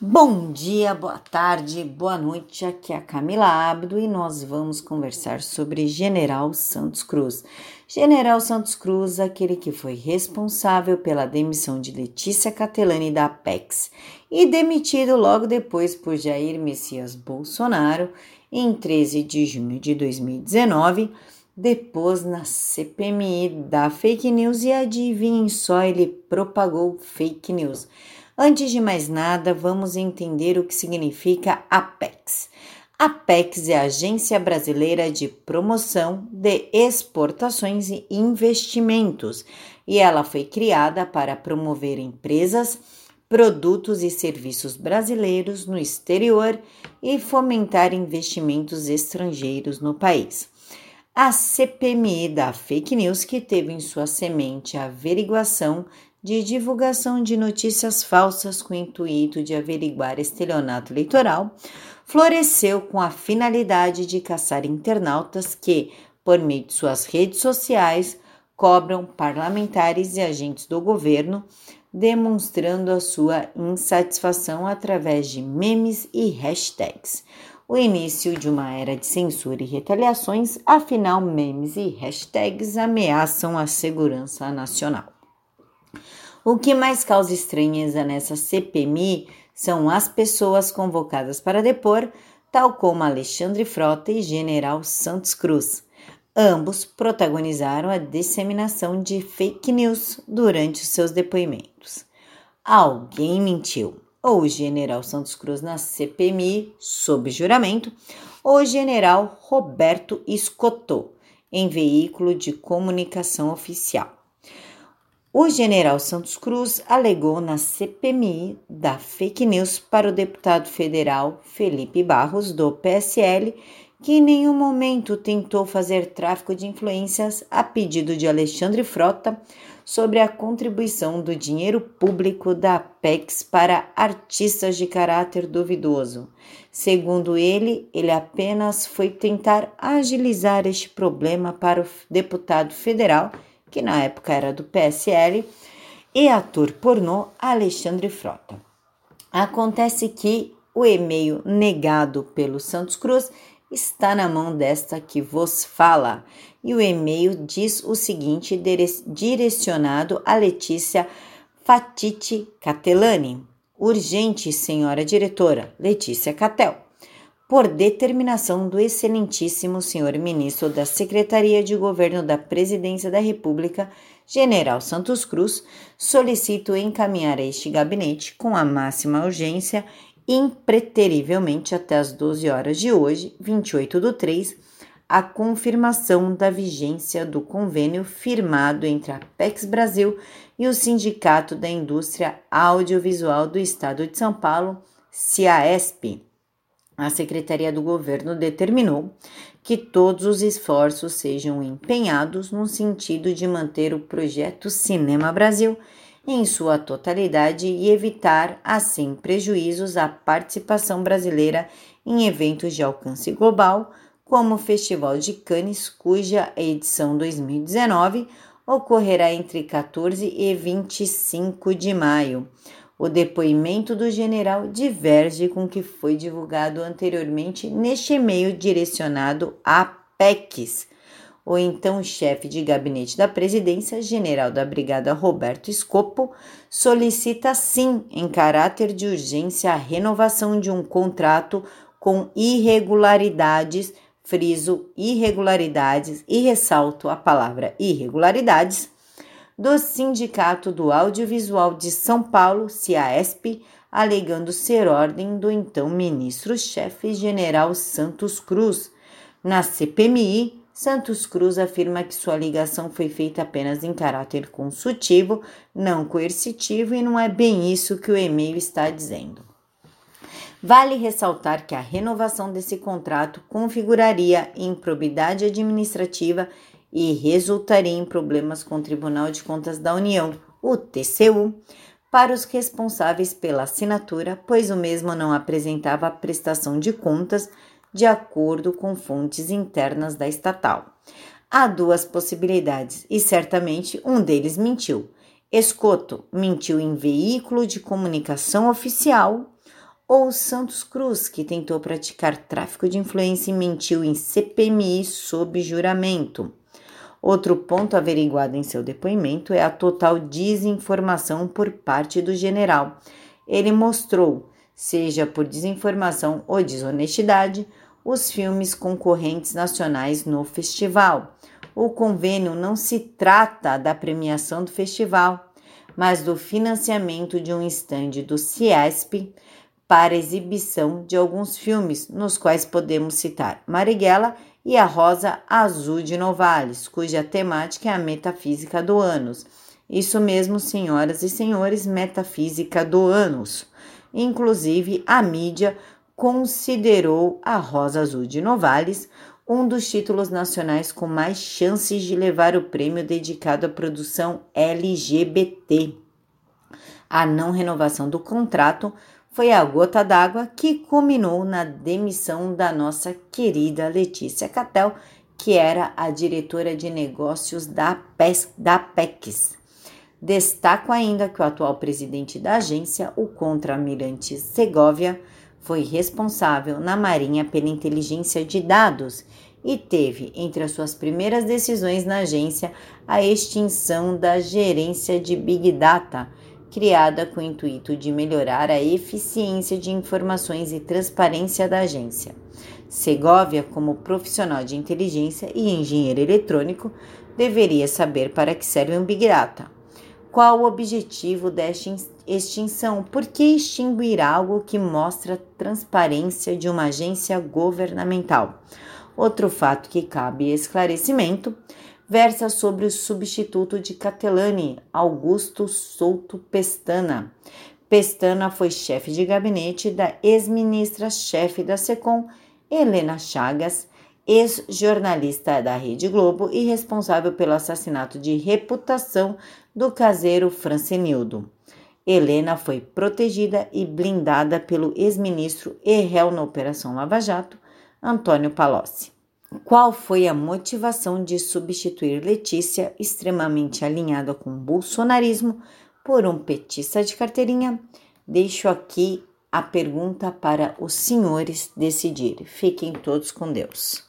Bom dia, boa tarde, boa noite. Aqui é a Camila Abdo e nós vamos conversar sobre General Santos Cruz. General Santos Cruz, aquele que foi responsável pela demissão de Letícia Catelani da Apex e demitido logo depois por Jair Messias Bolsonaro em 13 de junho de 2019, depois na CPMI da fake news e adivinhem só, ele propagou fake news. Antes de mais nada, vamos entender o que significa APEX. APEX é a Agência Brasileira de Promoção de Exportações e Investimentos e ela foi criada para promover empresas, produtos e serviços brasileiros no exterior e fomentar investimentos estrangeiros no país. A CPMI da Fake News, que teve em sua semente a averiguação de divulgação de notícias falsas com o intuito de averiguar estelionato eleitoral, floresceu com a finalidade de caçar internautas que, por meio de suas redes sociais, cobram parlamentares e agentes do governo, demonstrando a sua insatisfação através de memes e hashtags. O início de uma era de censura e retaliações, afinal, memes e hashtags ameaçam a segurança nacional. O que mais causa estranheza nessa CPMI são as pessoas convocadas para depor, tal como Alexandre Frota e General Santos Cruz. Ambos protagonizaram a disseminação de fake news durante seus depoimentos. Alguém mentiu. Ou o General Santos Cruz na CPMI, sob juramento, ou General Roberto Escotô, em veículo de comunicação oficial. O general Santos Cruz alegou na CPMI da fake news para o deputado federal Felipe Barros, do PSL, que em nenhum momento tentou fazer tráfico de influências a pedido de Alexandre Frota sobre a contribuição do dinheiro público da Apex para artistas de caráter duvidoso. Segundo ele, ele apenas foi tentar agilizar este problema para o deputado federal que na época era do PSL, e ator pornô Alexandre Frota. Acontece que o e-mail negado pelo Santos Cruz está na mão desta que vos fala, e o e-mail diz o seguinte, direcionado a Letícia Fatiti Catelani. Urgente, senhora diretora, Letícia Catel por determinação do excelentíssimo senhor ministro da Secretaria de Governo da Presidência da República, General Santos Cruz, solicito encaminhar a este gabinete com a máxima urgência, impreterivelmente até as 12 horas de hoje, 28 do 3, a confirmação da vigência do convênio firmado entre a PEX Brasil e o Sindicato da Indústria Audiovisual do Estado de São Paulo, CIAESP a Secretaria do Governo determinou que todos os esforços sejam empenhados no sentido de manter o projeto Cinema Brasil em sua totalidade e evitar, assim, prejuízos à participação brasileira em eventos de alcance global, como o Festival de Cannes, cuja edição 2019 ocorrerá entre 14 e 25 de maio. O depoimento do general diverge com o que foi divulgado anteriormente neste e-mail direcionado a PECs. O então chefe de gabinete da presidência, general da brigada Roberto Escopo, solicita sim, em caráter de urgência, a renovação de um contrato com irregularidades, friso irregularidades e ressalto a palavra irregularidades do Sindicato do Audiovisual de São Paulo, CIASP, alegando ser ordem do então ministro-chefe general Santos Cruz. Na CPMI, Santos Cruz afirma que sua ligação foi feita apenas em caráter consultivo, não coercitivo, e não é bem isso que o e-mail está dizendo. Vale ressaltar que a renovação desse contrato configuraria improbidade administrativa e resultaria em problemas com o Tribunal de Contas da União, o TCU, para os responsáveis pela assinatura, pois o mesmo não apresentava prestação de contas de acordo com fontes internas da estatal. Há duas possibilidades e certamente um deles mentiu. Escoto mentiu em veículo de comunicação oficial ou Santos Cruz, que tentou praticar tráfico de influência e mentiu em CPMI sob juramento. Outro ponto averiguado em seu depoimento é a total desinformação por parte do general. Ele mostrou, seja por desinformação ou desonestidade, os filmes concorrentes nacionais no festival. O convênio não se trata da premiação do festival, mas do financiamento de um estande do CIESP para exibição de alguns filmes, nos quais podemos citar Marighella e A Rosa Azul de Novales, cuja temática é a metafísica do ânus. Isso mesmo, senhoras e senhores, metafísica do ânus. Inclusive, a mídia considerou A Rosa Azul de Novales um dos títulos nacionais com mais chances de levar o prêmio dedicado à produção LGBT. A não renovação do contrato foi a gota d'água que culminou na demissão da nossa querida Letícia Catel, que era a diretora de negócios da, PES, da PEX. Destaco ainda que o atual presidente da agência, o contra-almirante Segovia, foi responsável na Marinha pela inteligência de dados e teve entre as suas primeiras decisões na agência a extinção da gerência de Big Data criada com o intuito de melhorar a eficiência de informações e transparência da agência. Segovia, como profissional de inteligência e engenheiro eletrônico, deveria saber para que serve um Big Data. Qual o objetivo desta extinção? Por que extinguir algo que mostra transparência de uma agência governamental? Outro fato que cabe esclarecimento versa sobre o substituto de Catelani, Augusto Souto Pestana. Pestana foi chefe de gabinete da ex-ministra-chefe da SECOM, Helena Chagas, ex-jornalista da Rede Globo e responsável pelo assassinato de reputação do caseiro Francenildo. Helena foi protegida e blindada pelo ex-ministro e réu na Operação Lava Jato, Antônio Palocci. Qual foi a motivação de substituir Letícia, extremamente alinhada com o bolsonarismo, por um petista de carteirinha? Deixo aqui a pergunta para os senhores decidir. Fiquem todos com Deus.